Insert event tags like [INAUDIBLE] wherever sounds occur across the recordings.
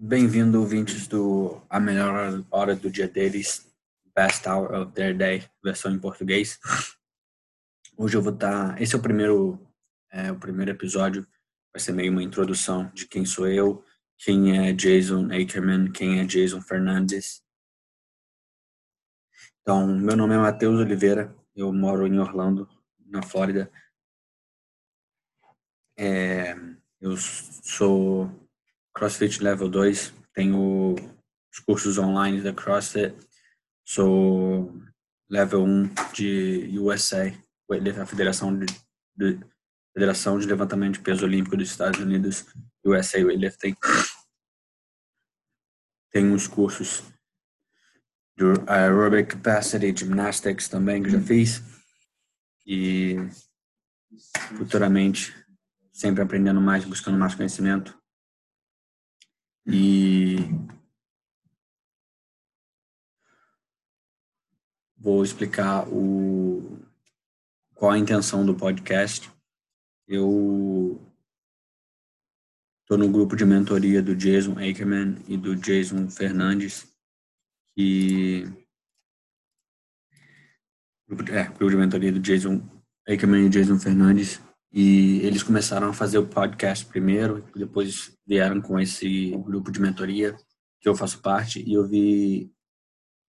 Bem-vindo, ouvintes do A Melhor Hora do Dia Deles, Best Hour of Their Day, versão em português. Hoje eu vou estar. Tá, esse é o primeiro, é, o primeiro episódio, vai ser meio uma introdução de quem sou eu, quem é Jason Ackerman, quem é Jason Fernandes. Então, meu nome é Matheus Oliveira, eu moro em Orlando, na Flórida. É, eu sou CrossFit Level 2, tenho os cursos online da CrossFit, sou Level 1 de USA, a Federação de, de, Federação de Levantamento de Peso Olímpico dos Estados Unidos, USA Weightlifting. Tenho uns cursos de Aerobic Capacity Gymnastics também que já fiz. E futuramente sempre aprendendo mais, buscando mais conhecimento. E vou explicar o qual a intenção do podcast. Eu estou no grupo de mentoria do Jason Ackerman e do Jason Fernandes, que é, grupo de mentoria do Jason Ackerman e Jason Fernandes, e eles começaram a fazer o podcast primeiro, depois vieram com esse grupo de mentoria que eu faço parte e eu vi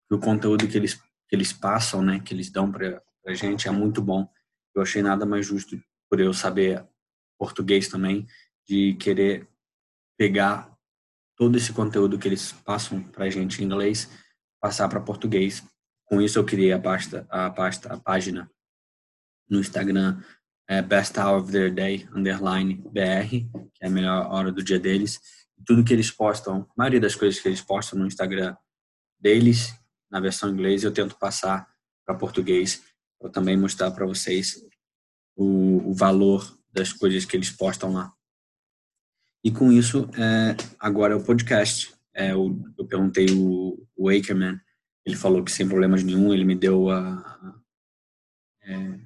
que o conteúdo que eles que eles passam, né, que eles dão para a gente é muito bom. Eu achei nada mais justo por eu saber português também de querer pegar todo esse conteúdo que eles passam para a gente em inglês, passar para português. Com isso eu criei a pasta, a pasta, a página no Instagram é Best Hour of Their Day, underline BR, que é a melhor hora do dia deles. tudo que eles postam, a maioria das coisas que eles postam no Instagram deles, na versão inglês, eu tento passar para português, para também mostrar para vocês o, o, valor das coisas que eles postam lá. E com isso, é, agora é o podcast. É, eu, eu perguntei o, o Akerman, ele falou que sem problemas nenhum, ele me deu a, a é,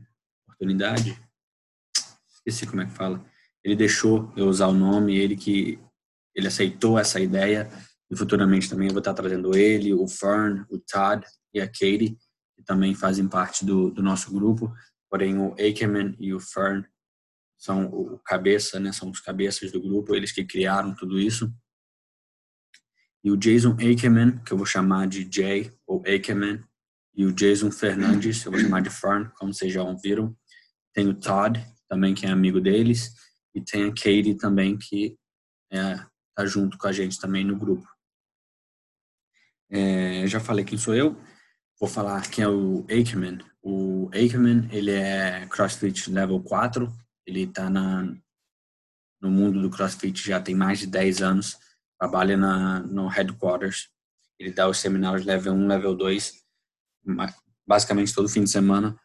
oportunidade esqueci como é que fala. Ele deixou eu usar o nome, ele que ele aceitou essa ideia e futuramente também eu vou estar trazendo ele, o Fern, o Todd e a Katie, que também fazem parte do, do nosso grupo. Porém, o Ackerman e o Fern são o cabeça, né? São os cabeças do grupo, eles que criaram tudo isso. E o Jason Ackerman, que eu vou chamar de Jay ou Ackerman, e o Jason Fernandes, eu vou chamar de Fern, como vocês já ouviram. Tem o Todd, também que é amigo deles, e tem a Katie também que é, tá junto com a gente também no grupo. É, já falei quem sou eu, vou falar quem é o Ackerman. O Ackerman, ele é CrossFit Level 4, ele está no mundo do CrossFit já tem mais de 10 anos, trabalha na, no Headquarters, ele dá os seminários Level 1, Level 2, basicamente todo fim de semana,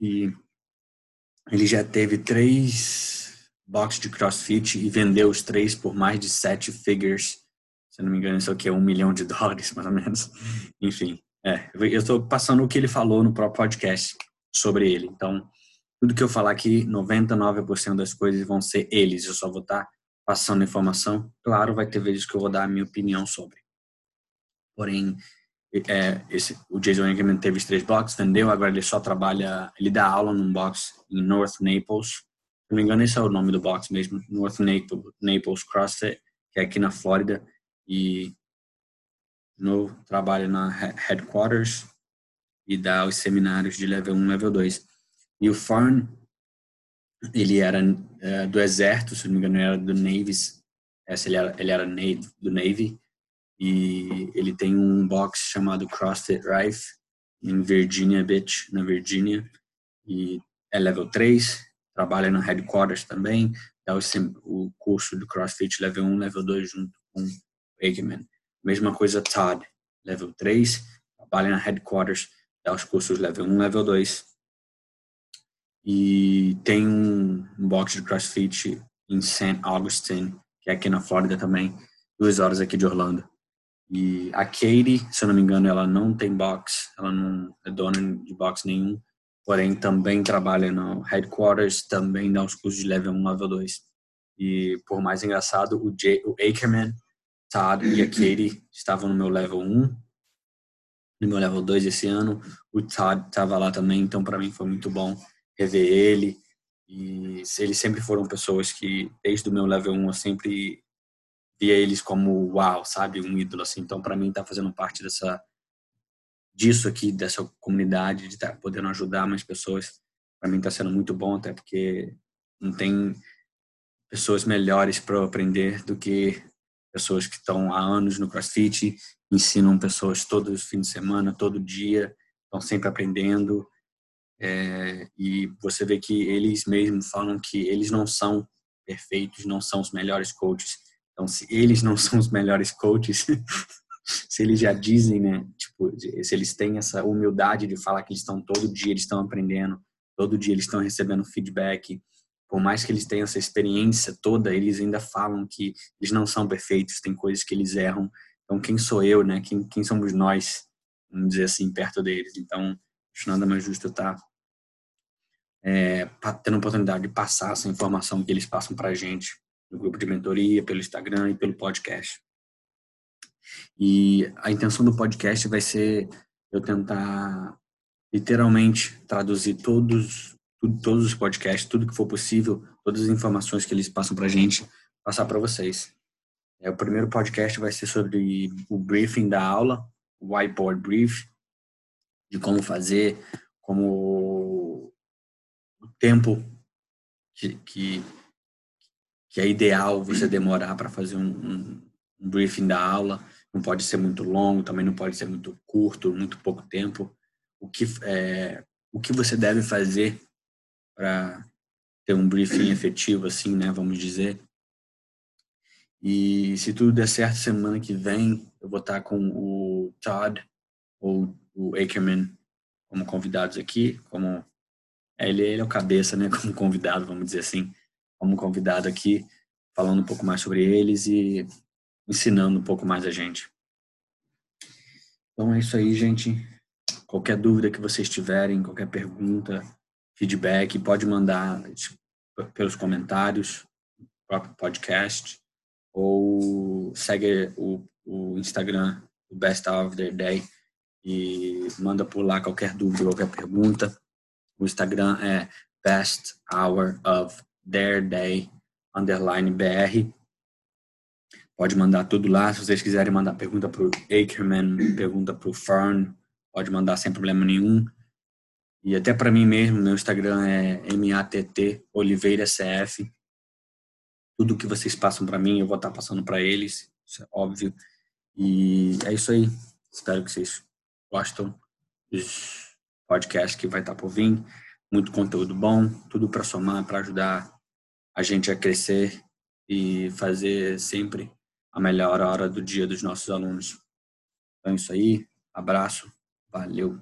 e ele já teve três boxes de CrossFit e vendeu os três por mais de sete figures. Se não me engano, isso aqui é um milhão de [LAUGHS] dólares, mais ou menos. Enfim, é, eu estou passando o que ele falou no próprio podcast sobre ele. Então, tudo que eu falar aqui, 99% das coisas vão ser eles. Eu só vou estar passando informação. Claro, vai ter vezes que eu vou dar a minha opinião sobre. Porém, é, esse, o Jason Engelman teve os três boxes, vendeu, agora ele só trabalha, ele dá aula num box em North Naples. Se não me engano, esse é o nome do box mesmo, North Naples, Naples CrossFit, que é aqui na Flórida. E no trabalha na Headquarters e dá os seminários de level 1, level 2. E o Farn, ele era é, do exército, se não me engano, ele era do Navy, essa ele era, ele era do Navy, e ele tem um box chamado CrossFit Rife em Virginia Beach, na Virgínia, e é level 3, trabalha no headquarters também, dá o, curso do CrossFit level 1, level 2 junto com Eggman. Mesma coisa Todd, level 3, trabalha na headquarters, dá os cursos level 1, level 2. E tem um box de CrossFit em St. Augustine, que é aqui na Flórida também, duas horas aqui de Orlando. E a Katie, se eu não me engano, ela não tem box, ela não é dona de box nenhum, porém também trabalha no headquarters, também dá os cursos de level 1, level 2. E por mais engraçado, o, Jay, o Ackerman Todd e a Katie estavam no meu level 1, no meu level 2 esse ano. O Todd estava lá também, então para mim foi muito bom rever ele. E eles sempre foram pessoas que, desde o meu level 1, eu sempre via eles como uau, sabe? Um ídolo, assim. Então, para mim, tá fazendo parte dessa disso aqui, dessa comunidade, de estar tá podendo ajudar mais pessoas, para mim está sendo muito bom, até porque não tem pessoas melhores para aprender do que pessoas que estão há anos no CrossFit, ensinam pessoas todos os fins de semana, todo dia, estão sempre aprendendo. É, e você vê que eles mesmos falam que eles não são perfeitos, não são os melhores coaches. Então, se eles não são os melhores coaches, [LAUGHS] se eles já dizem, né, tipo, se eles têm essa humildade de falar que eles estão todo dia, eles estão aprendendo, todo dia eles estão recebendo feedback, por mais que eles tenham essa experiência toda, eles ainda falam que eles não são perfeitos, tem coisas que eles erram. Então, quem sou eu, né? Quem, quem somos nós, vamos dizer assim, perto deles? Então, acho nada mais justo eu estar tá, é, tendo a oportunidade de passar essa informação que eles passam para a gente no grupo de mentoria, pelo Instagram e pelo podcast. E a intenção do podcast vai ser eu tentar literalmente traduzir todos todos os podcasts, tudo que for possível, todas as informações que eles passam para gente, passar para vocês. É, o primeiro podcast vai ser sobre o briefing da aula, o whiteboard brief, de como fazer, como o tempo que, que, que é ideal você demorar para fazer um, um, um briefing da aula. Não pode ser muito longo, também não pode ser muito curto, muito pouco tempo. O que, é, o que você deve fazer para ter um briefing efetivo, assim, né, vamos dizer. E se tudo der certo, semana que vem eu vou estar com o Todd ou o Ackerman como convidados aqui, como é, ele, ele é o cabeça, né, [LAUGHS] como convidado, vamos dizer assim, como convidado aqui, falando um pouco mais sobre eles e ensinando um pouco mais a gente. Então é isso aí, gente. Qualquer dúvida que vocês tiverem, qualquer pergunta, feedback, pode mandar pelos comentários do próprio podcast ou segue o, o Instagram do Best of Their Day e manda por lá qualquer dúvida, qualquer pergunta. O Instagram é Best Hour of Their Day underline BR. Pode mandar tudo lá. Se vocês quiserem mandar pergunta para o Ackerman, pergunta para o Fern, pode mandar sem problema nenhum. E até para mim mesmo, meu Instagram é MATT Oliveira CF. Tudo que vocês passam para mim, eu vou estar tá passando para eles, isso é óbvio. E é isso aí. Espero que vocês gostam dos podcasts que vai estar tá por vir. Muito conteúdo bom, tudo para somar, para ajudar a gente a crescer e fazer sempre a melhor hora do dia dos nossos alunos. Então é isso aí. Abraço. Valeu.